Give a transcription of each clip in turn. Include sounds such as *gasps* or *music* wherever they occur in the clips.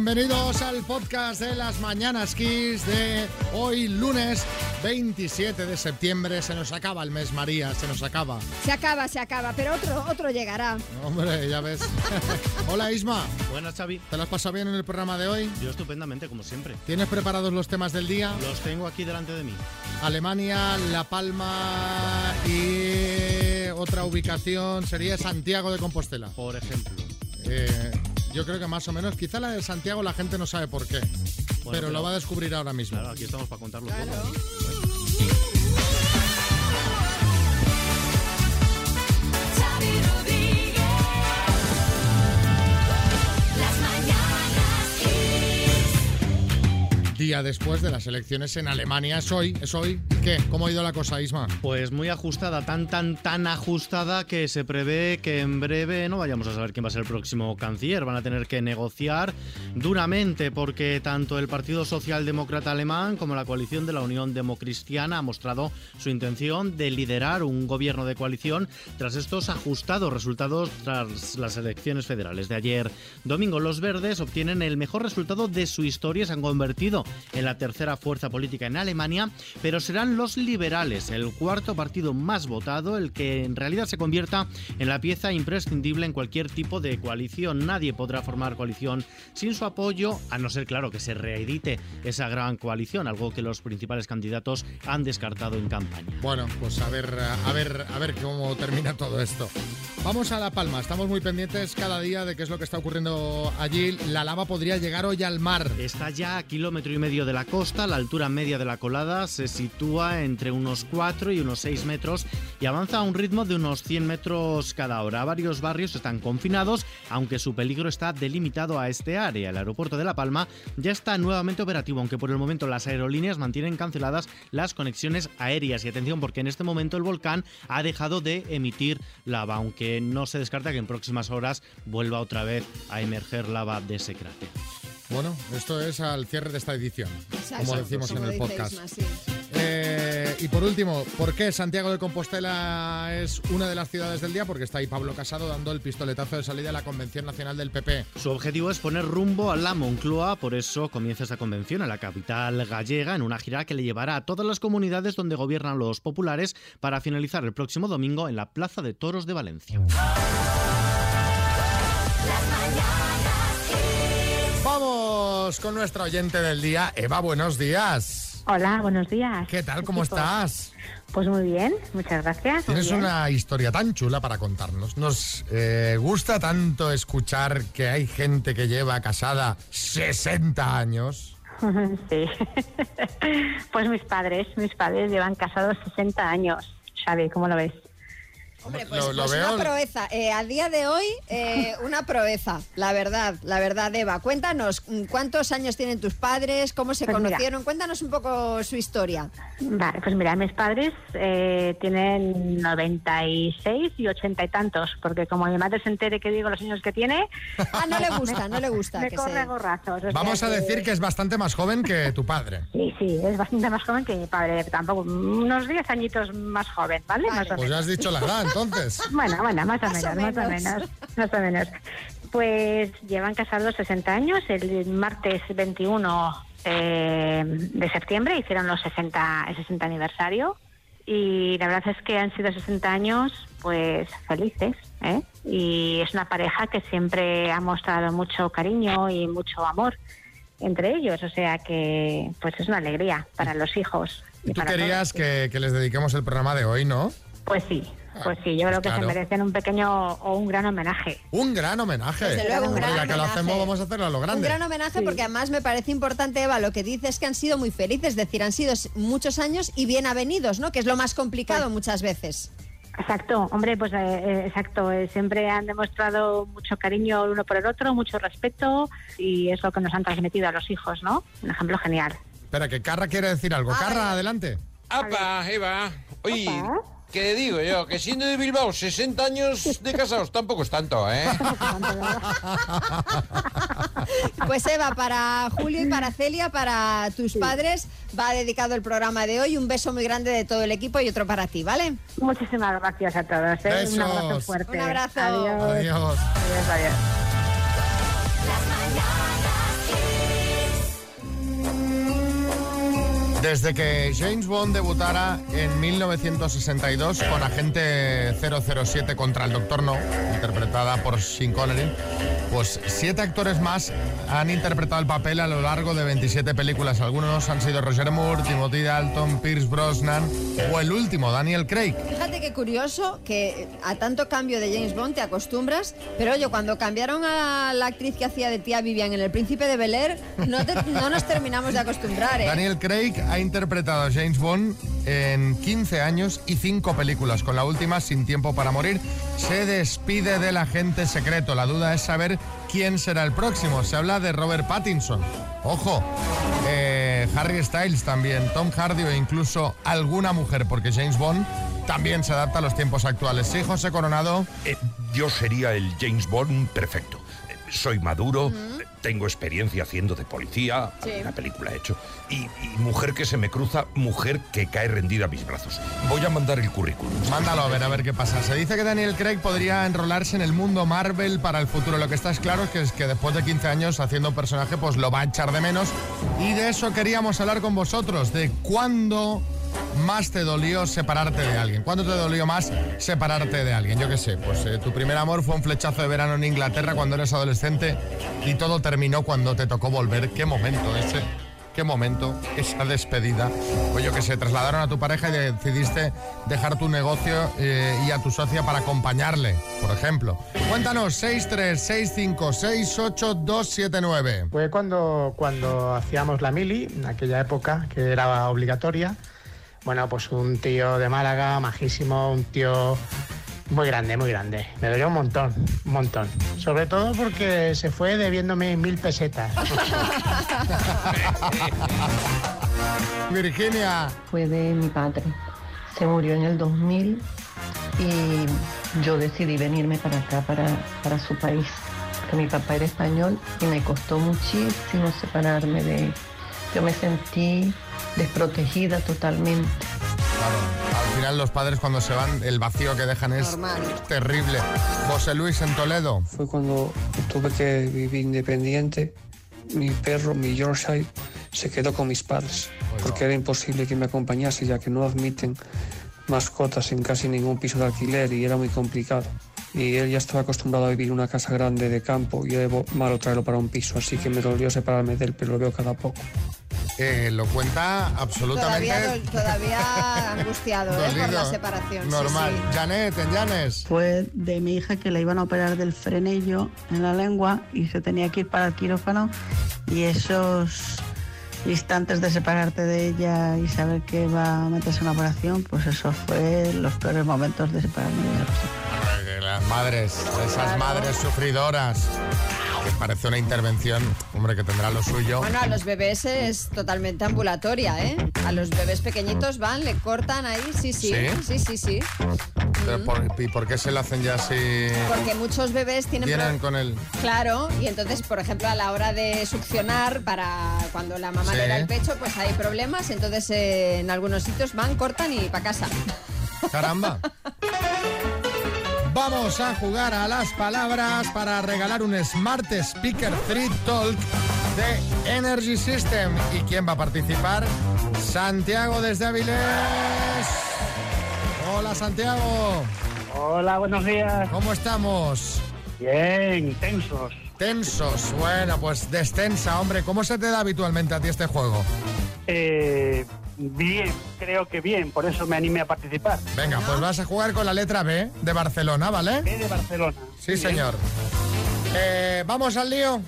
Bienvenidos al podcast de las Mañanas Kiss de hoy lunes 27 de septiembre. Se nos acaba el mes, María, se nos acaba. Se acaba, se acaba, pero otro, otro llegará. Hombre, ya ves. *laughs* Hola Isma. Buenas, Xavi. ¿Te lo has pasado bien en el programa de hoy? Yo estupendamente, como siempre. ¿Tienes preparados los temas del día? Los tengo aquí delante de mí. Alemania, La Palma y otra ubicación sería Santiago de Compostela. Por ejemplo. Eh, yo creo que más o menos. Quizá la de Santiago la gente no sabe por qué. pero, pero- lo va a descubrir ahora mismo. Claro, aquí estamos para contarlo Claro. todo. Día después de las elecciones en Alemania. Es hoy, es hoy. ¿Y qué? ¿Cómo ha ido la cosa, Isma? Pues muy ajustada, tan, tan, tan ajustada que se prevé que en breve no vayamos a saber quién va a ser el próximo canciller. Van a tener que negociar duramente porque tanto el Partido Socialdemócrata Alemán como la coalición de la Unión Democristiana ha mostrado su intención de liderar un gobierno de coalición tras estos ajustados resultados tras las elecciones federales de ayer. Domingo, los verdes obtienen el mejor resultado de su historia, se han convertido en la tercera fuerza política en Alemania, pero serán los liberales, el cuarto partido más votado, el que en realidad se convierta en la pieza imprescindible en cualquier tipo de coalición. Nadie podrá formar coalición sin su apoyo, a no ser, claro, que se reedite esa gran coalición, algo que los principales candidatos han descartado en campaña. Bueno, pues a ver, a ver, a ver cómo termina todo esto. Vamos a La Palma. Estamos muy pendientes cada día de qué es lo que está ocurriendo allí. La lava podría llegar hoy al mar. Está ya a kilómetro y medio de la costa, la altura media de la colada se sitúa entre unos 4 y unos 6 metros y avanza a un ritmo de unos 100 metros cada hora. Varios barrios están confinados, aunque su peligro está delimitado a este área. El aeropuerto de La Palma ya está nuevamente operativo, aunque por el momento las aerolíneas mantienen canceladas las conexiones aéreas. Y atención, porque en este momento el volcán ha dejado de emitir lava, aunque no se descarta que en próximas horas vuelva otra vez a emerger lava de ese cráter. Bueno, esto es al cierre de esta edición, Exacto, como decimos como en el podcast. Sí. Eh, y por último, ¿por qué Santiago de Compostela es una de las ciudades del día? Porque está ahí Pablo Casado dando el pistoletazo de salida a la Convención Nacional del PP. Su objetivo es poner rumbo a la Moncloa, por eso comienza esta convención en la capital gallega en una gira que le llevará a todas las comunidades donde gobiernan los populares para finalizar el próximo domingo en la Plaza de Toros de Valencia. Vamos con nuestra oyente del día, Eva, buenos días. Hola, buenos días. ¿Qué tal? ¿Cómo Equipo. estás? Pues muy bien, muchas gracias. Tienes una historia tan chula para contarnos. Nos eh, gusta tanto escuchar que hay gente que lleva casada 60 años. *laughs* sí. *laughs* pues mis padres, mis padres llevan casados 60 años. Xavi, ¿cómo lo ves? Hombre, pues, Lo- lo pues veo- una proeza. Eh, a día de hoy, eh, una proeza. La verdad, la verdad, Eva. Cuéntanos, mm, ¿cuántos años tienen tus padres? ¿Cómo se Pues mira. conocieron? Cuéntanos un poco su historia. Vale, pues mira, mis padres eh, tienen 96 y 80 y tantos, porque como mi madre se entere que digo los años que tiene, Ah, no le gusta, no le gusta. *laughs* me que corre se- gorrazos. o sea Vamos a que- decir que es bastante más joven que tu padre. *laughs* Sí, sí, es bastante más joven que mi padre, tampoco, unos 10 añitos más joven, ¿vale? Vale. Más Pues ya has dicho la edad, entonces. Bueno, bueno, más o Más o menos, más o menos. más o menos. Pues llevan casados 60 años. El martes 21 eh, de septiembre hicieron los 60, el 60 aniversario. Y la verdad es que han sido 60 años, pues felices. ¿eh? Y es una pareja que siempre ha mostrado mucho cariño y mucho amor entre ellos. O sea que, pues es una alegría para los hijos. Y tú querías que, que les dediquemos el programa de hoy, ¿no? Pues sí, pues sí, yo creo que Claro. se merecen un pequeño o un gran homenaje. Un gran homenaje. Desde luego, un gran ya que lo homenaje. hacemos, vamos a hacerlo a lo Un grande. gran homenaje porque además me parece importante, Eva, lo que dices es que han sido muy felices, es decir, han sido muchos años y bien avenidos, ¿no? Que es lo más complicado Pues muchas veces. Exacto, hombre, pues eh, eh, exacto. eh, siempre han demostrado mucho cariño el uno por el otro, mucho respeto y es lo que nos han transmitido a los hijos, ¿no? Un ejemplo genial. Espera, que Carra quiere decir algo. Ah, Carra, adelante. ¡Apa, Eva! Oye, ¿qué digo yo? Que siendo de Bilbao 60 años de casados tampoco es tanto, ¿eh? *laughs* Pues Eva, para Julio y para Celia, para tus padres, va dedicado el programa de hoy. Un beso muy grande de todo el equipo y otro para ti, ¿vale? Muchísimas gracias a todos. ¿eh? Un abrazo fuerte. Un abrazo. Adiós. Adiós. Adiós, adiós. Desde que James Bond debutara en 1962 con Agente 007 contra el Doctor No, interpretada por Sean Connery, pues siete actores más han interpretado el papel a lo largo de 27 películas. Algunos han sido Roger Moore, Timothy Dalton, Pierce Brosnan o el último, Daniel Craig. Fíjate qué curioso que a tanto cambio de James Bond te acostumbras, pero oye, cuando cambiaron a la actriz que hacía de tía Vivian en El Príncipe de Bel Air, no, te- no nos terminamos de acostumbrar, ¿eh? Daniel Craig ha interpretado a James Bond en 15 años y 5 películas. Con la última, Sin Tiempo para Morir, se despide del agente secreto. La duda es saber quién será el próximo. Se habla de Robert Pattinson. Ojo, eh, Harry Styles también, Tom Hardy o incluso alguna mujer, porque James Bond también se adapta a los tiempos actuales. Sí, José Coronado. Eh, yo sería el James Bond perfecto. Eh, Soy maduro, tengo experiencia haciendo de policía, Sí. una película he hecho, y, y mujer que se me cruza, mujer que cae rendida a mis brazos. Voy a mandar el currículum. Mándalo a ver, a ver qué pasa. Se dice que Daniel Craig podría enrolarse en el mundo Marvel para el futuro. Lo que está es claro es que, es que después de 15 años haciendo personaje, pues lo va a echar de menos. Y de eso queríamos hablar con vosotros, de cuándo más te dolió separarte de alguien. ¿Cuándo te dolió más separarte de alguien? Yo qué sé, pues eh, tu primer amor fue un flechazo de verano en Inglaterra cuando eres adolescente y todo terminó cuando te tocó volver. ¿Qué momento ese? qué momento, esa despedida. Pues yo que sé, trasladaron a tu pareja y decidiste dejar tu negocio eh, y a tu socia para acompañarle, por ejemplo. Cuéntanos, 636568279. Fue cuando, cuando hacíamos la mili, en aquella época, que era obligatoria. Bueno, pues un tío de Málaga, majísimo, un tío muy grande, muy grande. Me dolió un montón, un montón. Sobre todo porque se fue debiéndome mil pesetas. *laughs* Virginia, fue de mi padre. Se murió en el 2000 y yo decidí venirme para acá, para, para su país. Porque mi papá era español y me costó muchísimo separarme de él. Yo me sentí desprotegida totalmente. claro, al final los padres cuando se van, el vacío que dejan es Normal. terrible. José Luis en Toledo. Fue cuando tuve que vivir independiente. Mi perro, mi Yorkshire, se quedó con mis padres, porque era imposible que me acompañase ya que no admiten mascotas en casi ningún piso de alquiler y era muy complicado. Y él ya estaba acostumbrado a vivir en una casa grande de campo y era malo traerlo para un piso, así que me dolió separarme de él, pero lo veo cada poco. Eh, lo cuenta absolutamente Todavía, todavía *laughs* angustiado ¿eh? por la separación. sí, Normal. sí. Janet, en Llanes. Fue de mi hija que le iban a operar del frenillo en la lengua y se tenía que ir para el quirófano y esos instantes de separarte de ella y saber que va a meterse en una operación, pues eso fue los peores momentos de separarme de ella. Las madres, esas Claro. madres sufridoras. Parece una intervención, hombre, que tendrá lo suyo. Bueno, a los bebés es totalmente ambulatoria, ¿eh? A los bebés pequeñitos van, le cortan ahí, sí, sí, ¿Sí? sí, sí, sí. Pero por- ¿Y por qué se lo hacen ya así? Porque muchos bebés tienen... Vienen con el... Claro, y entonces, por ejemplo, a la hora de succionar, para cuando la mamá Sí. le da el pecho, pues hay problemas, entonces eh, en algunos sitios van, cortan y para casa. Caramba. *laughs* Vamos a jugar a las palabras para regalar un Smart Speaker 3 Talk de Energy System. ¿Y quién va a participar? Santiago desde Avilés. Hola Santiago, Hola, buenos días. ¿cómo estamos? Bien, tensos. Tensos. Bueno, pues descensa, hombre. ¿Cómo se te da habitualmente a ti este juego? Eh, bien, creo que bien, por eso me animé a participar. Venga, pues vas a jugar con la letra B de Barcelona, ¿vale? B de Barcelona. Sí, señor. Eh, Vamos al lío.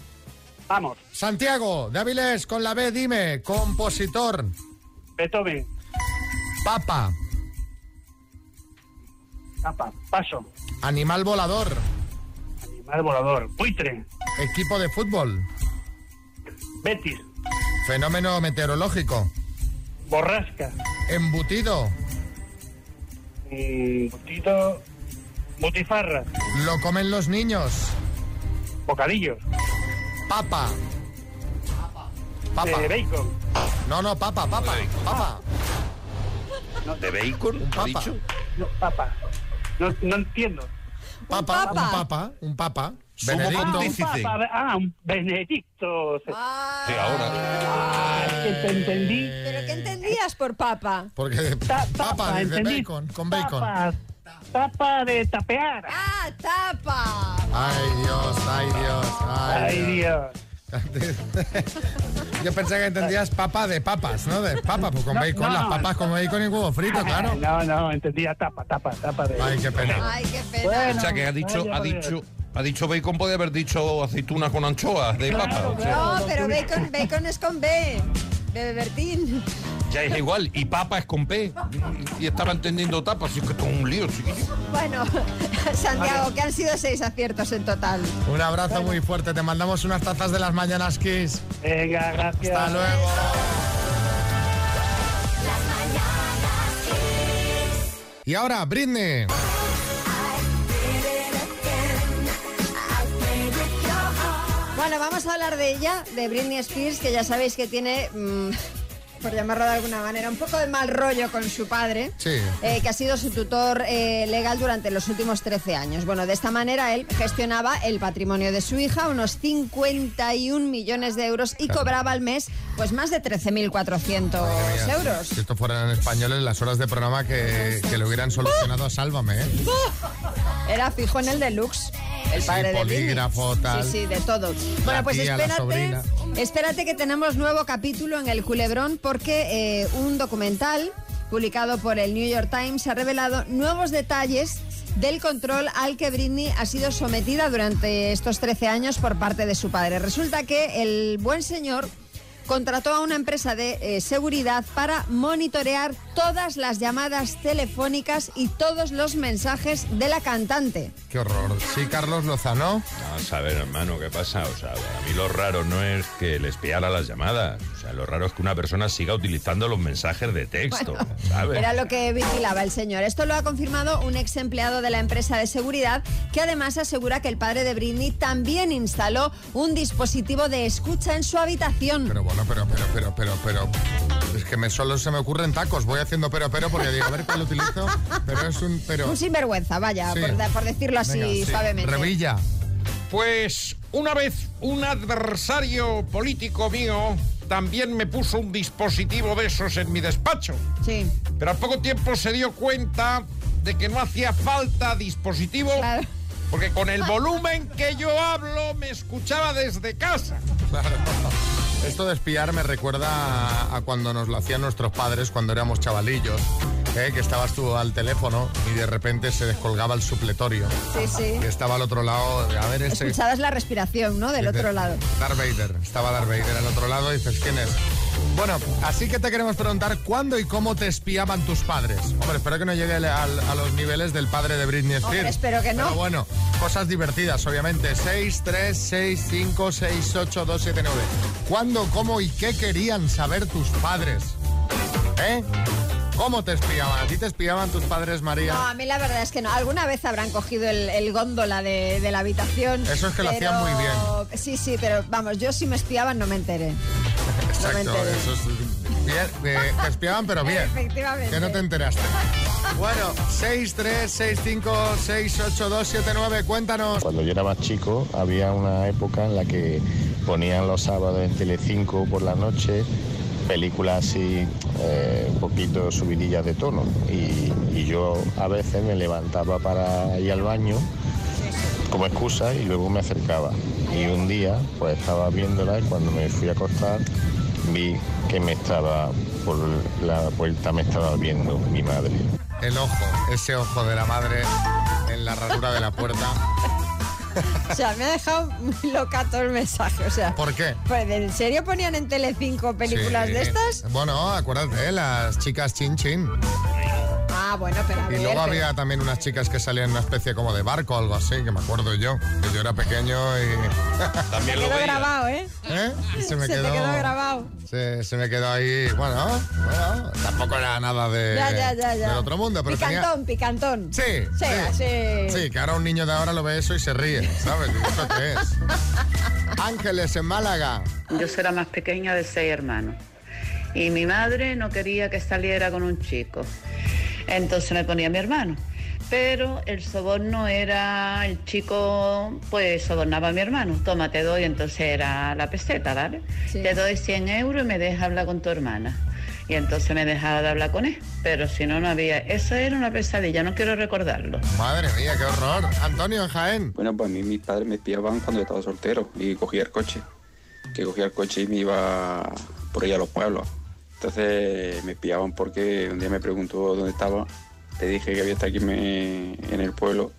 Vamos, Santiago, de Avilés, con la B, dime, compositor, Beethoven, papa, tapa, paso, animal volador, animal volador, buitre, equipo de fútbol, Betis, fenómeno meteorológico, borrasca, embutido, mm, butido, butifarra, lo comen los niños, bocadillos, papa. Papa. eh, bacon, No, no, papa, papa, papa. ¿De bacon? Un ¿Ha papa. dicho? no, papa. No, no entiendo. Papa, papa. un papa, un papa. Benedicto. Ah, papa, ah, un Benedicto. Ah, Sí, ahora. Ah, que te entendí. ¿Pero qué entendías por papa? Porque Ta- papa, dice entendí. bacon, con bacon. Tapas. Tapa de tapear. ¡Ah, tapa! Ay, Dios, ay, Dios. Ay, Ay, Dios. Yo pensé que entendías papa de papas, ¿no? De papa, pues con No, bacon, no. las papas con bacon y huevo frito, claro. No, no, entendía tapa, tapa, tapa de. Ay, qué pena. Ay, qué pena. Bueno. O sea, que ha dicho, ha dicho, ha dicho bacon, puede haber dicho aceituna con anchoas de Claro, papa. Claro. No, pero bacon, bacon es con B. De Bertín. ya es igual. Y papa es con P. Y, estaba entendiendo tapa, así que esto es un lío, chiquillo. Bueno, *laughs* Santiago, que han sido seis aciertos en total. Un abrazo muy fuerte, te mandamos unas tazas de las mañanas Kiss. Venga, gracias. Hasta luego. Y ahora, Britney. Bueno, vamos a hablar de ella, de Britney Spears, que ya sabéis que tiene, mm, *laughs* por llamarlo de alguna manera, un poco de mal rollo con su padre. Sí. eh, que ha sido su tutor eh, legal durante los últimos 13 años. Bueno, de esta manera él gestionaba el patrimonio de su hija, unos 51 millones de euros, y cobraba al mes pues más de 13.400 Mira, euros. Si esto fueran en español, las horas de programa que, que le hubieran solucionado a Sálvame, ¿eh? *laughs* Era fijo en el deluxe. El Sí, padre de Britney. polígrafo, tal. Sí, sí, de todo. Bueno, pues tía, espérate, espérate que tenemos nuevo capítulo en el Culebrón porque eh, un documental publicado por el New York Times ha revelado nuevos detalles del control al que Britney ha sido sometida durante estos 13 años por parte de su padre. Resulta que el buen señor contrató a una empresa de eh, seguridad para monitorear todas las llamadas telefónicas y todos los mensajes de la cantante. Qué horror. Sí, Carlos Lozano. Vamos a ver, hermano, ¿qué pasa? O sea, a mí lo raro no es que le espiara las llamadas. O sea, lo raro es que una persona siga utilizando los mensajes de texto, ¿sabes? Era lo que vigilaba el señor. Esto lo ha confirmado un ex empleado de la empresa de seguridad que además asegura que el padre de Britney también instaló un dispositivo de escucha en su habitación. Pero bueno, pero, pero, pero, pero, pero. Es que me, solo se me ocurren tacos. Voy haciendo pero, pero, porque digo, a ver cuál utilizo. Pero es un pero. Un sinvergüenza, vaya, Sí. por, por decirlo así Venga, sí. suavemente. Revilla. Pues una vez un adversario político mío también me puso un dispositivo de esos en mi despacho. Sí. Pero al poco tiempo se dio cuenta de que no hacía falta dispositivo Claro. porque con el volumen que yo hablo me escuchaba desde casa. Claro. *laughs* Esto de espiar me recuerda a, a cuando nos lo hacían nuestros padres cuando éramos chavalillos, ¿eh? que estabas tú al teléfono y de repente se descolgaba el supletorio. Sí, sí. Y estaba al otro lado, a ver ese... Escuchabas la respiración, ¿no? Del otro lado. Darth Vader, estaba Darth Vader al otro lado y dices, ¿quién es? Bueno, así que te queremos preguntar cuándo y cómo te espiaban tus padres. Hombre, espero que no llegue al- al- a los niveles del padre de Britney Spears. Hombre, espero que no. Pero bueno, cosas divertidas, obviamente. 6, 3, 6, 5, 6, 8, 2, 7, 9. ¿Cuándo, cómo y qué querían saber tus padres? ¿Eh? ¿Cómo te espiaban? ¿A ti te espiaban tus padres, María? No, a mí la verdad es que no. Alguna vez habrán cogido el, el góndola de, de la habitación. Eso es que lo hacían muy bien. Sí, sí, pero vamos, yo si me espiaban no me enteré. Exacto, eso es bien. eh, te espiaban, pero bien. Efectivamente. Que no te enteraste. Bueno, 6, 3, 6, 5, 6, 8, 2, 7, 9, cuéntanos. Cuando yo era más chico había una época en la que ponían los sábados en Telecinco por la noche películas así eh, un poquito subidillas de tono y, y yo a veces me levantaba para ir al baño como excusa y luego me acercaba y un día pues estaba viéndola y cuando me fui a acostar vi que me estaba por la puerta me estaba viendo mi madre El ojo, ese ojo de la madre en la ranura de la puerta. O sea, me ha dejado muy loca todo el mensaje. O sea, ¿Por qué? pues, ¿en serio ponían en Telecinco películas Sí. de estas? Bueno, acuérdate, las chicas chin chin. Ah, bueno, pero a Y ver, luego pero- había también unas chicas que salían en una especie como de barco o algo así, que me acuerdo yo. Que yo era pequeño y. *laughs* También Se lo quedó veía. grabado, ¿eh? ¿Eh? Se me *laughs* Se quedó. te quedó grabado. Se, se me quedó ahí. Bueno, bueno, tampoco era nada de, ya, ya, ya, ya. del otro mundo, pero tenía. picantón, picantón. Sí, Sí, así. Sí, que ahora un niño de ahora lo ve eso y se ríe, ¿sabes? ¿Y ¿Eso qué es? *laughs* Ángeles en Málaga. Yo soy la más pequeña de seis hermanos. Y mi madre no quería que saliera con un chico. Entonces me ponía a mi hermano. pero el soborno era, el chico pues sobornaba a mi hermano, toma, te doy, entonces era la peseta, ¿vale? Te doy 100 euros y me dejas hablar con tu hermana. Y entonces me dejaba de hablar con él, pero si no, no había. Eso era una pesadilla, no quiero recordarlo. Madre mía, qué horror. Antonio, en Jaén. Bueno, pues a mí mis padres me espiaban cuando yo estaba soltero y cogía el coche. Que cogía el coche y me iba por ahí a los pueblos. Entonces me espiaban porque un día me preguntó dónde estaba. Le dije que había estado aquí en el pueblo.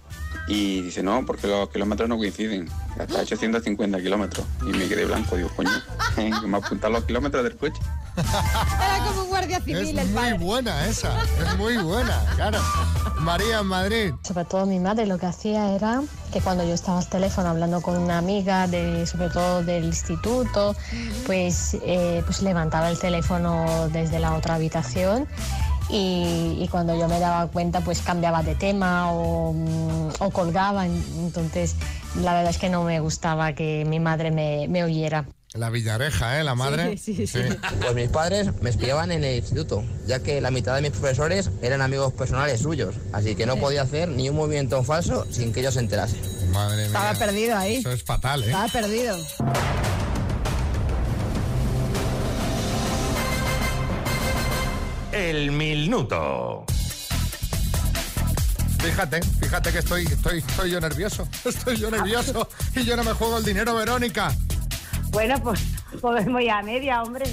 Y dice, no, porque los kilómetros no coinciden. Hasta *gasps* 850 kilómetros. Y me quedé blanco. Digo, coño, que me apuntan los kilómetros del coche. *laughs* Era como un guardia civil Es el muy padre. buena esa, es muy buena, claro. María, en Madrid. Sobre todo mi madre lo que hacía era que cuando yo estaba al teléfono hablando con una amiga, de, sobre todo del instituto, pues, eh, pues levantaba el teléfono desde la otra habitación y, y cuando yo me daba cuenta pues cambiaba de tema o, mm, o colgaba. Entonces la verdad es que no me gustaba que mi madre me, me oyera. La Villareja, ¿eh? La madre. Pues mis padres me espiaban en el instituto, ya que la mitad de mis profesores eran amigos personales suyos, así que no podía hacer ni un movimiento falso sin que ellos se enterasen. Madre mía. Estaba perdido ahí. Eso es fatal, ¿eh? Estaba perdido. El minuto. Fíjate, fíjate que estoy, estoy, estoy yo nervioso. *laughs* Estoy yo nervioso y yo no me juego el dinero, Verónica. Bueno, pues podemos ir a media, hombre. *laughs*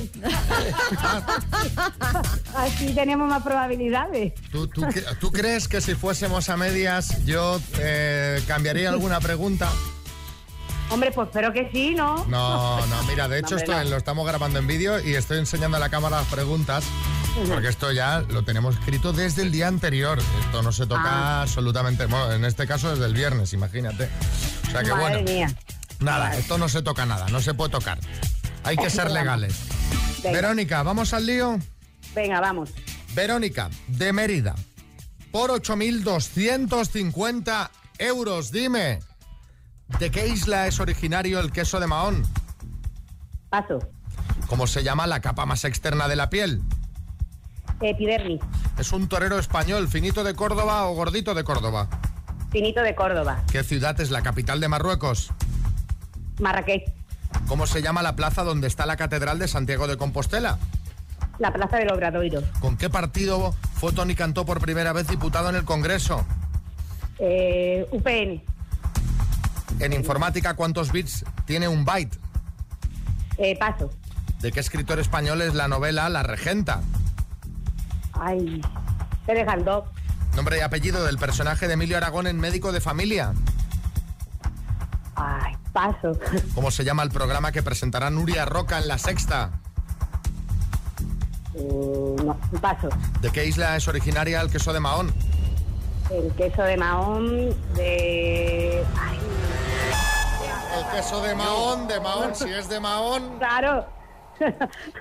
Así tenemos más probabilidades. ¿Tú, tú, cre- tú crees que si fuésemos a medias yo eh, cambiaría *laughs* alguna pregunta? Hombre, pues espero que sí, ¿no? No, no, mira, de hecho hombre, esto no. lo estamos grabando en vídeo y estoy enseñando a la cámara las preguntas porque esto ya lo tenemos escrito desde el día anterior. Esto no se toca Ah. absolutamente, bueno, en este caso desde el viernes, imagínate. O sea que Madre bueno, mía. nada, esto no se toca nada, no se puede tocar. Hay que ser *laughs* legales. Venga. Verónica, ¿vamos al lío? Venga, vamos. Verónica, de Mérida, por 8.250 euros, dime, ¿de qué isla es originario el queso de Mahón? Paso. ¿Cómo se llama la capa más externa de la piel? Epidermis. ¿Es un torero español, finito de Córdoba o gordito de Córdoba? Finito de Córdoba. ¿Qué ciudad es la capital de Marruecos? Marrakech. ¿Cómo se llama la plaza donde está la Catedral de Santiago de Compostela? La Plaza del Obradoiro. ¿Con qué partido fue Tony Cantó por primera vez diputado en el Congreso? Eh, UPN. En informática, ¿cuántos bits tiene un byte? Eh, paso. ¿De qué escritor español es la novela La Regenta? Ay. Te Galdós. Nombre y apellido del personaje de Emilio Aragón en Médico de Familia. Ay, paso. *laughs* ¿Cómo se llama el programa que presentará Nuria Roca en La Sexta? Eh, no, paso. ¿De qué isla es originaria el queso de Mahón? El queso de Mahón de... Ay, El queso de Mahón, de Mahón, si es de Mahón. Claro.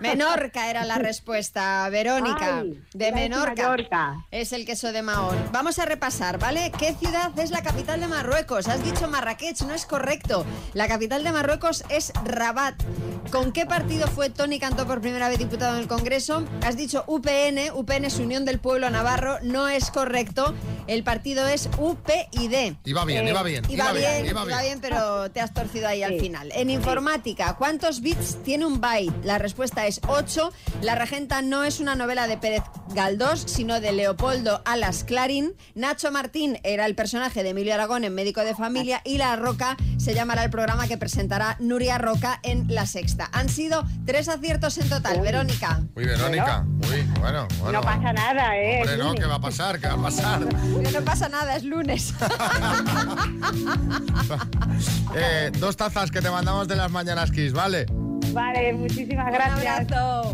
Menorca era la respuesta, Verónica. Ay, de Menorca. Es el queso de Mahón. Vamos a repasar, ¿vale? ¿Qué ciudad es la capital de Marruecos? Has dicho Marrakech, no es correcto. La capital de Marruecos es Rabat. ¿Con qué partido fue Tony Cantó por primera vez diputado en el Congreso? Has dicho UPN, UPN es Unión del Pueblo Navarro, no es correcto. El partido es UPyD. Iba bien, Eh, iba bien, Iba, iba bien, bien, iba bien, pero te has torcido ahí al final. En informática, ¿cuántos bits tiene un byte? La respuesta es 8. La Regenta no es una novela de Pérez Galdós, sino de Leopoldo Alas Clarín. Nacho Martín era el personaje de Emilio Aragón en Médico de Familia y La Roca se llamará el programa que presentará Nuria Roca en La Sexta. Han sido tres aciertos en total, Verónica. Uy, Verónica. Uy, bueno, bueno. no pasa nada, ¿eh? Hombre, no. ¿qué va a pasar? ¿Qué va a pasar? No pasa nada, es lunes. *laughs* Eh, dos tazas que te mandamos de las mañanas Kiss, ¿vale? Vale, muchísimas Un gracias. abrazo.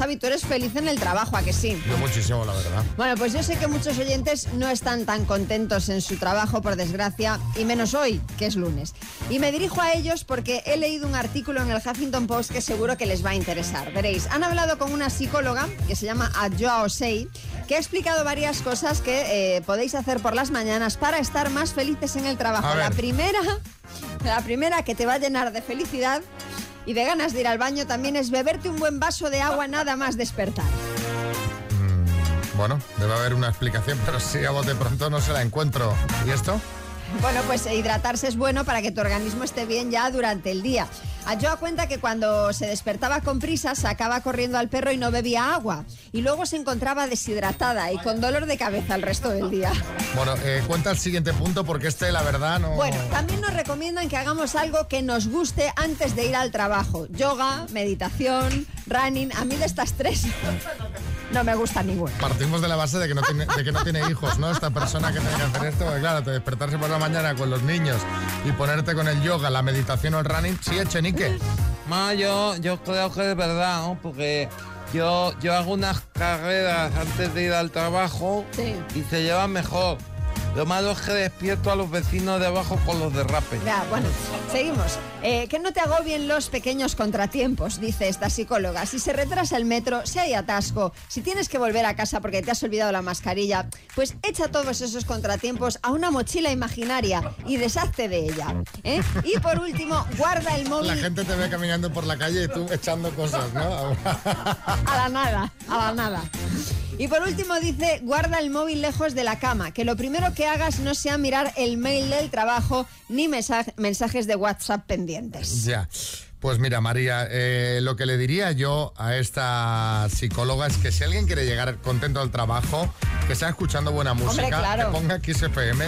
Xavi, tú eres feliz en el trabajo, ¿a que sí? Yo muchísimo, la verdad. Bueno, pues yo sé que muchos oyentes no están tan contentos en su trabajo, por desgracia, y menos hoy, que es lunes. Y me dirijo a ellos porque he leído un artículo en el Huffington Post que seguro que les va a interesar. Veréis, han hablado con una psicóloga que se llama Adjoa Osei, que ha explicado varias cosas que eh, podéis hacer por las mañanas para estar más felices en el trabajo. La primera, *laughs* la primera que te va a llenar de felicidad y de ganas de ir al baño también es beberte un buen vaso de agua nada más despertar. Bueno, debe haber una explicación, pero si a bote pronto no se la encuentro. ¿Y esto? Bueno, pues hidratarse es bueno para que tu organismo esté bien ya durante el día. A Joa cuenta que cuando se despertaba con prisa sacaba corriendo al perro y no bebía agua. Y luego se encontraba deshidratada y con dolor de cabeza el resto del día. Bueno, eh, cuenta el siguiente punto porque este, la verdad, no... Bueno, también nos recomiendan que hagamos algo que nos guste antes de ir al trabajo. Yoga, meditación, running. A mí de estas tres no me gusta ninguna. Partimos de la base de que, no tiene, de que no tiene hijos, ¿no? Esta persona que tiene que hacer esto, porque claro, te despertarse por la mañana con los niños y ponerte con el yoga, la meditación o el running, sí, Echenique. Ma, yo, yo creo que es verdad, ¿no? Porque yo, yo hago unas carreras antes de ir al trabajo y se llevan mejor. Lo malo es que despierto a los vecinos de abajo con los derrapes. Ya, bueno, seguimos. Eh, que no te agobien los pequeños contratiempos, dice esta psicóloga. Si se retrasa el metro, si hay atasco, si tienes que volver a casa porque te has olvidado la mascarilla, pues echa todos esos contratiempos a una mochila imaginaria y deshazte de ella. ¿eh? Y por último, guarda el La móvil gente te ve caminando por la calle y tú echando cosas, ¿no? a la nada, a la nada. Y por último dice, guarda el móvil lejos de la cama, que lo primero que hagas no sea mirar el mail del trabajo ni mensa- mensajes de WhatsApp pendientes. Ya. Pues mira, María, eh, lo que le diría yo a esta psicóloga es que si alguien quiere llegar contento al trabajo, que sea escuchando buena música, claro. que ponga XFM,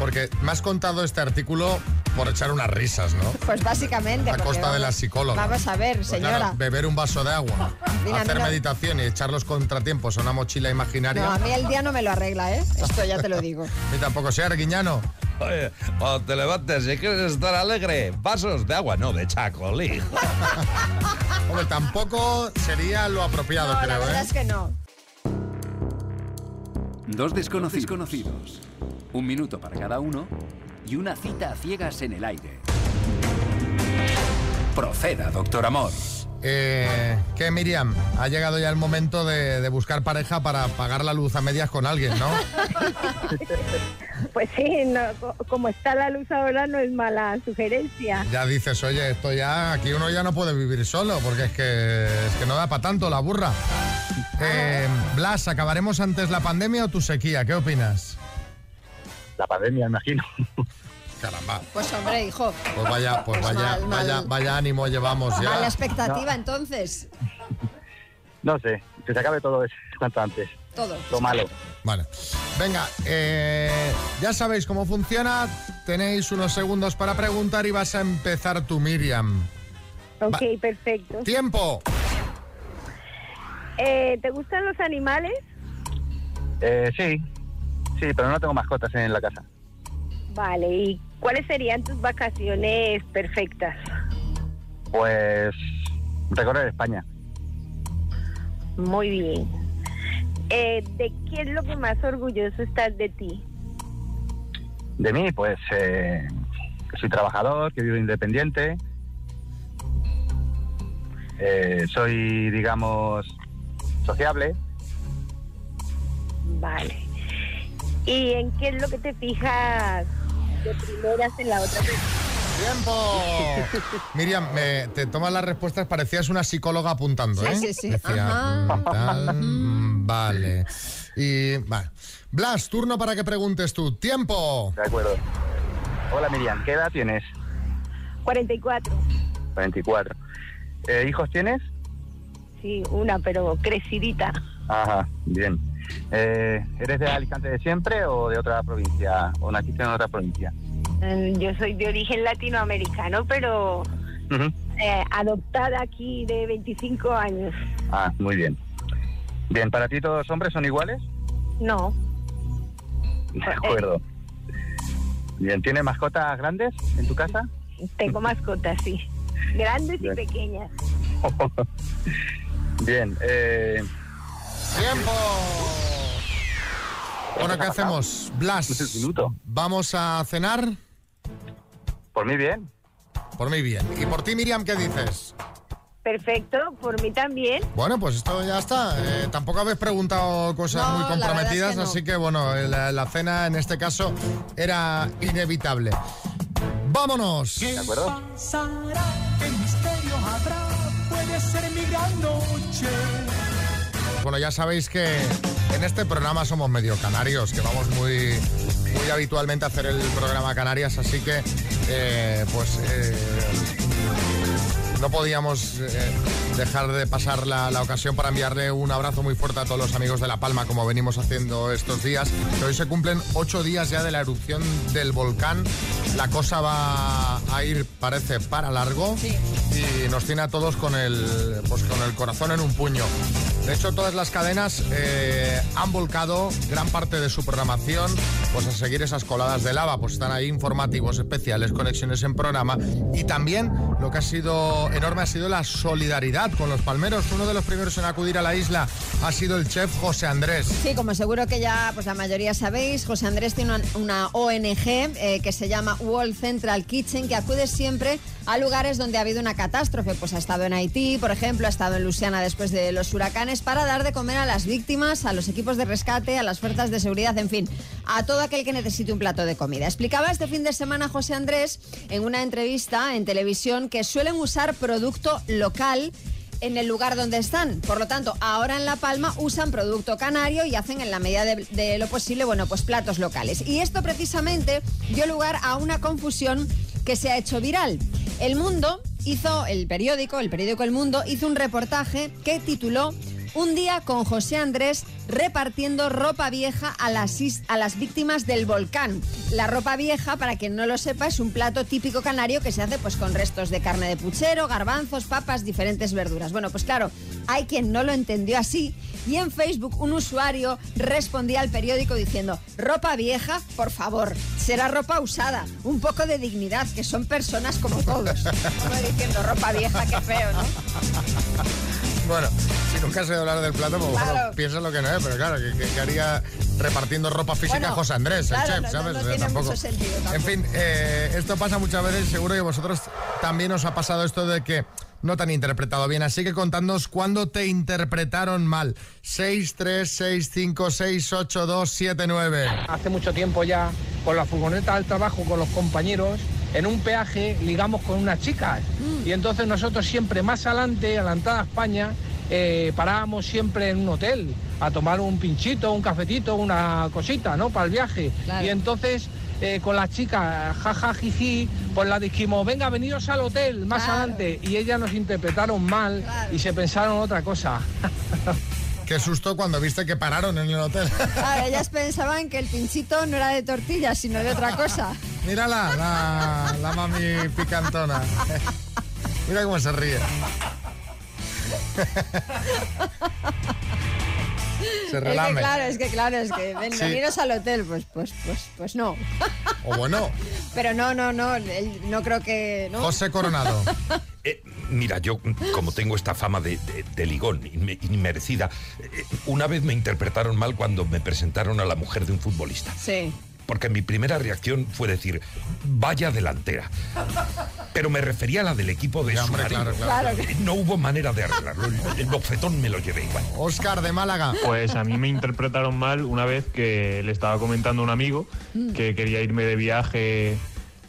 porque me has contado este artículo por echar unas risas, ¿no? Pues básicamente. A costa de la psicóloga. Vamos a ver, Pues señora. claro, beber un vaso de agua, *laughs* Mira, hacer mira. meditación y echar los contratiempos a una mochila imaginaria. No, a mí el día no me lo arregla, ¿eh? Esto ya te lo digo. *laughs* Ni tampoco sea Arguiñano. Oye, cuando te levantes y quieres estar alegre, vasos de agua, no de chacolí. *laughs* Hombre, tampoco sería lo apropiado, No, la creo, verdad ¿eh? es que no. Dos desconocidos conocidos. Un minuto para cada uno y una cita a ciegas en el aire. Proceda, doctor Amor. Eh, ¿Qué, Miriam? Ha llegado ya el momento de, de buscar pareja para pagar la luz a medias con alguien, ¿no? *laughs* Pues sí, no, como está la luz ahora no es mala sugerencia. Ya dices, oye, esto ya, aquí uno ya no puede vivir solo, porque es que, es que no da para tanto la burra. Eh, Blas, ¿acabaremos antes la pandemia o tu sequía? ¿Qué opinas? La pandemia, imagino. Caramba. Pues hombre, hijo. Pues vaya, pues Pues vaya, mal, mal. vaya, vaya ánimo llevamos ya. Mala expectativa, entonces. No sé, que se acabe todo eso cuanto antes. Todo. Lo malo. Vale. Venga, eh, ya sabéis cómo funciona. Tenéis unos segundos para preguntar y vas a empezar tú, Miriam. Ok, Va- perfecto. ¡Tiempo! Eh, ¿Te gustan los animales? Eh, sí, sí, pero no tengo mascotas en la casa. Vale, ¿y cuáles serían tus vacaciones perfectas? Pues recorrer España. Muy bien. Eh, ¿De qué es lo que más orgulloso estás de ti? De mí, pues eh, que soy trabajador, que vivo independiente. Eh, soy, digamos, sociable. Vale. ¿Y en qué es lo que te fijas de primeras en la otra? ¡Tiempo! *laughs* Miriam, me- te tomas las respuestas, parecías una psicóloga apuntando, ¿eh? Sí, sí, sí. Decía, Ajá. mm, tal, mm, vale. Y, vale. Blas, turno para que preguntes tú. ¡Tiempo! De acuerdo. Hola Miriam, ¿qué edad tienes? 44. 24. Eh, ¿Hijos tienes? Sí, una, pero crecidita. Ajá, bien. Eh, ¿Eres de Alicante de siempre o de otra provincia? ¿O naciste en otra provincia? Mm, Yo soy de origen latinoamericano, pero eh, adoptada aquí de 25 años. Ah, muy bien. Bien, ¿para ti todos los hombres son iguales? No, De acuerdo. Bien, ¿tienes mascotas grandes en tu casa? tengo mascotas, sí. Grandes y pequeñas. *laughs* Bien, eh, ¡Tiempo! Bueno, ¿qué hacemos? Blas, ¿vamos a cenar? por mí bien. Por mí bien. ¿Y por ti, Miriam, qué dices? Perfecto, por mí también. Bueno, pues esto ya está. Eh, tampoco habéis preguntado cosas No, muy comprometidas, es que no. así que bueno, la, la cena en este caso era inevitable. ¡Vámonos! ¿Qué pasará? ¿Qué misterio habrá? Puede ser mi gran noche. Canarias. Bueno, ya sabéis que en este programa somos medio canarios, que vamos muy, muy habitualmente a hacer el programa Canarias, así que eh, pues eh, no podíamos eh, dejar de pasar la, la ocasión para enviarle un abrazo muy fuerte a todos los amigos de La Palma, como venimos haciendo estos días. Hoy se cumplen ocho días ya de la erupción del volcán. La cosa va a ir, parece, para largo y nos tiene a todos con el, pues, con el corazón en un puño. De hecho, todas las cadenas eh, han volcado gran parte de su programación pues, a seguir esas coladas de lava. Pues están ahí informativos especiales, conexiones en programa. Y también lo que ha sido enorme ha sido la solidaridad con los palmeros. Uno de los primeros en acudir a la isla ha sido el chef José Andrés. Sí, como seguro que ya pues la mayoría sabéis, José Andrés tiene una, ONG eh, que se llama World Central Kitchen, que acude siempre a lugares donde ha habido una catástrofe. Pues ha estado en Haití, por ejemplo, ha estado en Luisiana después de los huracanes, para dar de comer a las víctimas, a los equipos de rescate, a las fuerzas de seguridad, en fin, a todo aquel que necesite un plato de comida. Explicaba este fin de semana José Andrés en una entrevista en televisión que suelen usar producto local en el lugar donde están. Por lo tanto, ahora en La Palma usan producto canario y hacen en la medida de, de lo posible, bueno, pues platos locales. Y esto precisamente dio lugar a una confusión que se ha hecho viral. El Mundo hizo, el periódico, el periódico El Mundo, hizo un reportaje que tituló Un día con José Andrés repartiendo ropa vieja a las, a las víctimas del volcán. La ropa vieja, para quien no lo sepa, es un plato típico canario que se hace pues con restos de carne de puchero, garbanzos, papas, diferentes verduras. Bueno, pues claro, hay quien no lo entendió así y en Facebook un usuario respondía al periódico diciendo, ropa vieja, por favor, será ropa usada, un poco de dignidad, que son personas como todos. Como diciendo, ropa vieja, qué feo, ¿no? *laughs* Bueno, si nunca oído hablar del plato, pues bueno, Claro. piensa lo que no es, pero claro, que, haría repartiendo ropa física Bueno, José Andrés, claro, el chef, no- no- ¿sabes? no O sea, tiene mucho sentido tampoco. En fin, eh, esto pasa muchas veces, seguro que vosotros también os ha pasado esto de que no te han interpretado bien, así que contadnos cuándo te interpretaron mal. 6, 3, 6, 5, 6, 8, 2, 7, 9. Hace mucho tiempo ya, con la furgoneta del trabajo, con los compañeros, en un peaje ligamos con unas chicas. Y entonces nosotros siempre más adelante, a la entrada a España, eh, parábamos siempre en un hotel a tomar un pinchito, un cafetito, una cosita, ¿no? Para el viaje. Claro. Y entonces... eh, con las chicas, jaja, jiji, pues la dijimos, venga, venidos al hotel, más adelante. Y ellas nos interpretaron mal y se pensaron otra cosa. *laughs* Qué susto cuando viste que pararon en el hotel. Claro, *laughs* ellas pensaban que el pinchito no era de tortilla, sino de otra cosa. Mírala, la, la mami picantona. *laughs* Mira cómo se ríe. Se Es que relame. claro, es que claro, es que ven, Sí. veniros al hotel, pues, pues, pues, pues no. O bueno, Pero no, no, no, él- no creo que. ¿no? José Coronado. *laughs* Eh, mira, yo como tengo esta fama de, de- de ligón inme- inmerecida, eh, una vez me interpretaron mal cuando me presentaron a la mujer de un futbolista. Sí. Porque mi primera reacción fue decir, vaya delantera. Pero me refería a la del equipo de su hombre, marido. claro, claro. Eh, No hubo manera de arreglarlo. El, bofetón me lo llevé igual. Oscar de Málaga. Pues a mí me interpretaron mal una vez que le estaba comentando a un amigo Mm. que quería irme de viaje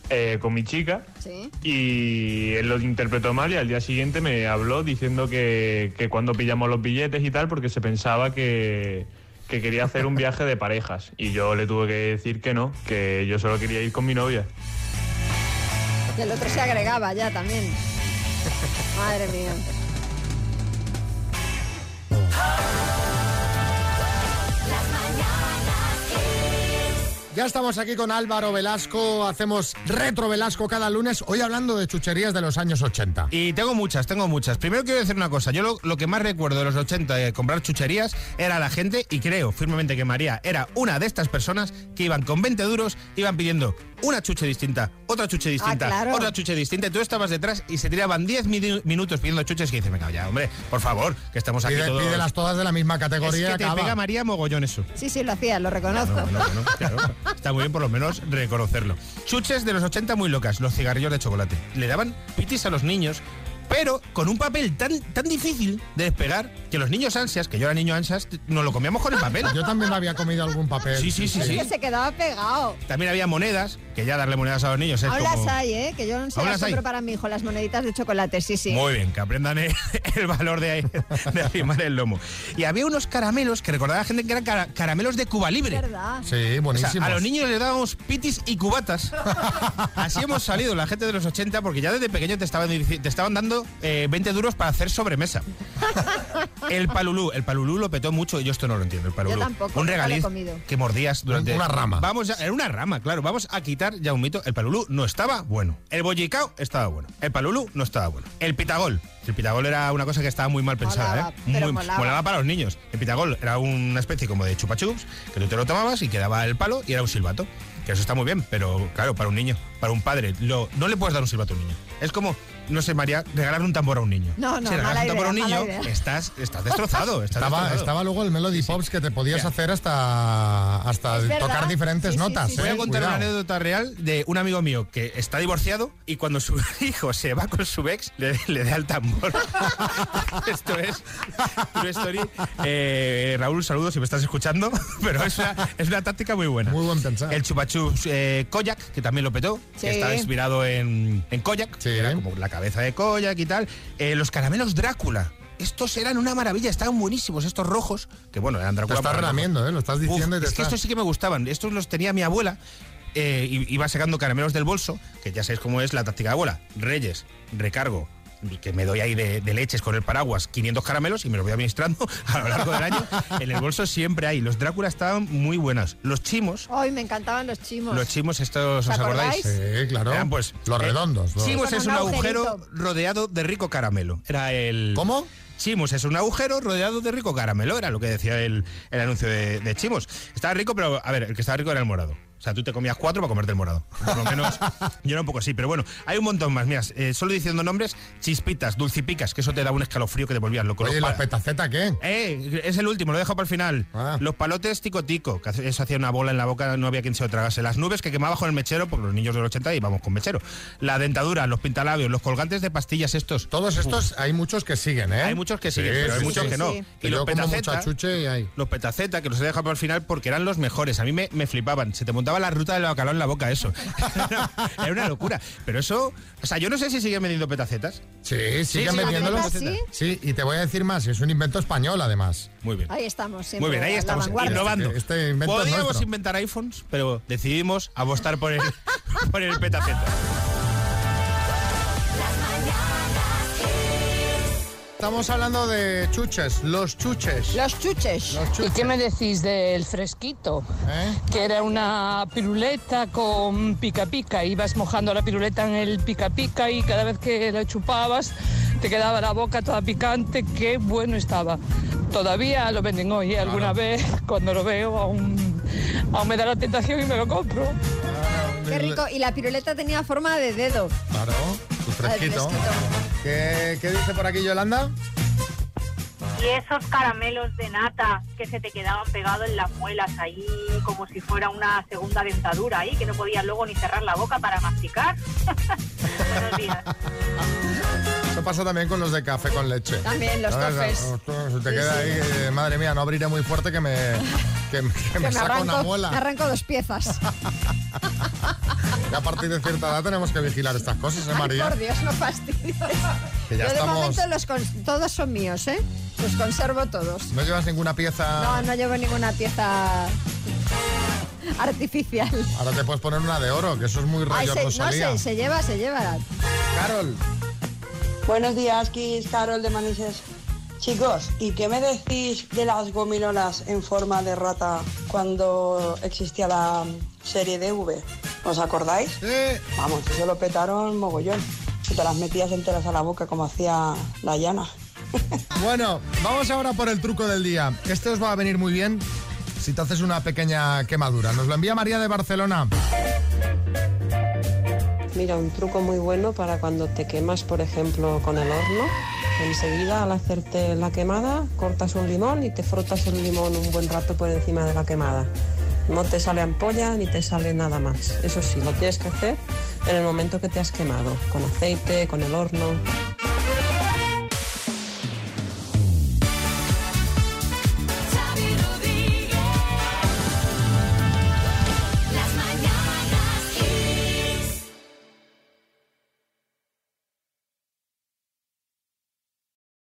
eh, con mi chica Sí. y él lo interpretó mal y al día siguiente me habló diciendo que, que cuando pillamos los billetes y tal porque se pensaba que, que quería hacer un viaje de parejas y yo le tuve que decir que no, que yo solo quería ir con mi novia. Y el otro se agregaba ya también. Madre mía. Ya estamos aquí con Álvaro Velasco, hacemos retro Velasco cada lunes, hoy hablando de chucherías de los años 80. Y tengo muchas, tengo muchas. Primero quiero decir una cosa. Yo lo, que más recuerdo de los 80 de comprar chucherías era la gente, y creo firmemente que María era una de estas personas que iban con 20 duros, iban pidiendo una chuche distinta, otra chuche distinta, claro. otra chuche distinta. Y tú estabas detrás y se tiraban 10 minu- minutos pidiendo chuches que dices, venga, ya, hombre, por favor, que estamos aquí Pide- todos... pídelas todas de la misma Es categoría. que te acaba. pega María mogollón eso. Sí, sí, lo hacía, lo reconozco. Claro, está muy bien por lo menos reconocerlo. Chuches de los 80 muy locas, los cigarrillos de chocolate. Le daban pitis a los niños, pero con un papel tan, tan difícil de despegar que los niños ansias, que yo era niño ansias, nos lo comíamos con el papel. Yo también había comido algún papel. Sí, sí, sí, Es sí. que se quedaba pegado. También había monedas que ya darle monedas a los niños es Aún como... las hay, ¿eh? Que yo no sé ¿Aún las hay? compro para mi hijo, las moneditas de chocolate, sí, sí. Muy bien, que aprendan el, *laughs* el valor de, de arrimar el lomo. Y había unos caramelos que recordaba a la gente que eran cara- caramelos de Cuba Libre. ¿Verdad? Sí, O sea, buenísimos. a los niños les dábamos pitis y cubatas. *laughs* Así hemos salido la gente de los 80 porque ya desde pequeño te estaban, te estaban dando eh, 20 duros para hacer sobremesa. *laughs* El palulú, el palulú lo petó mucho y yo esto no lo entiendo, el palulú. Yo tampoco, Un regaliz que mordías durante... Una rama. Vamos ya, era una rama, claro. Vamos a quitar ya un mito. El palulú no estaba bueno. El bollicao estaba bueno. El palulú no estaba bueno. El pitagol. El pitagol era una cosa que estaba muy mal pensada, Molaba, ¿eh? Muy- molaba. para los niños. El pitagol era una especie como de chupa chups que tú te lo tomabas y quedaba el palo y era un silbato. Que eso está muy bien, pero claro, para un niño, para un padre, lo, no le puedes dar un silbato a un niño. Es como, no sé, María, regalarle un tambor a un niño. No, no, si regalas un tambor a un idea, niño, idea. estás, estás destrozado. Estás Estaba, destrozado. estaba luego el Melody Pops que te podías Mira. hacer hasta, hasta tocar diferentes Sí, sí, notas. sí, Voy a ¿eh? contar una Cuidado. anécdota real de un amigo mío que está divorciado y cuando su *laughs* hijo se va con su ex le, le da el tambor. *laughs* Esto es True Story. Eh, Raúl, saludos si me estás escuchando, *laughs* pero es una, es una táctica muy buena. Muy buen pensar. El eh, Koyak, que también lo petó, Sí. que está inspirado en, en Koyak, Sí. que era como la cabeza de Koyak y tal. Eh, los caramelos Drácula. Estos eran una maravilla, estaban buenísimos, estos rojos, que bueno, eran Te Drácula. estás para rojos. relamiendo, ¿eh? Lo estás Uf, diciendo y te es que estás... estos sí que me gustaban. Estos los tenía mi abuela. eh, y- iba sacando caramelos del bolso, que ya sabéis cómo es la táctica de abuela. Reyes, recargo, que me doy ahí de, de leches con el paraguas 500 caramelos y me los voy administrando *laughs* a lo largo del año. En el bolso siempre hay. Los Drácula estaban muy buenas. Los chimos, Ay, me encantaban los chimos. los chimos estos, ¿Os ¿os acordáis? Sí, claro. Eran pues los eh, redondos. los- Chimos es un un agujero rodeado de rico caramelo. Era el. ¿Cómo? Chimos es un agujero rodeado de rico caramelo, era lo que decía el, el anuncio de, de Chimos. Estaba rico, pero a ver, el que estaba rico era el morado. O sea, tú te comías cuatro para comerte el morado. Por lo menos *laughs* yo era un poco así, pero bueno, hay un montón más. Mira, eh, solo diciendo nombres, chispitas, dulcipicas, que eso te da un escalofrío que te volvías loco. Oye, ¿y la petaceta qué? eh, es el último, lo dejo para el final. Ah. Los palotes tico tico, que eso hacía una bola en la boca, no había quien se lo tragase. Las nubes que quemaba con el mechero, porque los niños del 80 íbamos con mechero. La dentadura, los pintalabios, los colgantes de pastillas estos. Todos estos, hay muchos que siguen, ¿eh? Hay muchos que siguen, Sí, pero hay muchos sí. que no. Y los petaceta, y hay. los petaceta, que los he dejado para el final porque eran los mejores. A mí me, me flipaban. Se te montaba la ruta del bacalao en la boca, eso. *laughs* *laughs* Era una locura. Pero eso, o sea, yo no sé si siguen vendiendo petacetas. Sí, siguen sí, neta, Sí, y te voy a decir más, es un invento español además. Muy bien. Ahí estamos, Muy bien, ahí estamos, innovando. Este invento es Podríamos nuestro. inventar iPhones, pero decidimos apostar por el, *laughs* por el petaceta. Estamos hablando de chuches, los chuches. Los chuches. Los ¿Y qué me decís del fresquito? ¿Eh? Que era una piruleta con pica pica. Ibas mojando la piruleta en el pica pica y cada vez que la chupabas te quedaba la boca toda picante. Qué bueno estaba. Todavía lo venden hoy. ¿eh? Alguna vez cuando lo veo aún, aún me da la tentación y me lo compro. Qué rico. Y la piruleta tenía forma de dedo. Claro, fresquito. ¿Qué, qué dice por aquí Yolanda? Y esos caramelos de nata que se te quedaban pegados en las muelas ahí, como si fuera una segunda dentadura ahí, que no podías luego ni cerrar la boca para masticar. *laughs* Buenos días. Eso pasa también con los de café con leche. También, los. Se te Sí, queda ahí, eh, madre mía, no abriré muy fuerte que me, que, me- que me saca una muela. me arranco dos piezas. A partir de cierta edad tenemos que vigilar estas cosas, ¿eh, Ay, María? por Dios, no fastidies. Que ya Yo de estamos- momento los cons- todos son míos, ¿eh? Los conservo todos. ¿No llevas ninguna pieza? No, no llevo ninguna pieza artificial. Ahora te puedes poner una de oro, que eso es muy se, no sé, se lleva, se lleva. Carol. Buenos días, Kiss, Carol de Manises. Chicos, ¿y qué me decís de las gominolas en forma de rata cuando existía la serie de V? ¿Os acordáis? Vamos, eso lo petaron mogollón. Que te las metías enteras a la boca como hacía la llana. *laughs* Bueno, vamos ahora por el truco del día. Este os va a venir muy bien si te haces una pequeña quemadura. Nos lo envía María de Barcelona. Mira, un truco muy bueno para cuando te quemas, por ejemplo, con el horno. Enseguida, al hacerte la quemada, cortas un limón y te frotas el limón un buen rato por encima de la quemada. No te sale ampolla ni te sale nada más. Eso sí, lo tienes que hacer en el momento que te has quemado, con aceite, con el horno.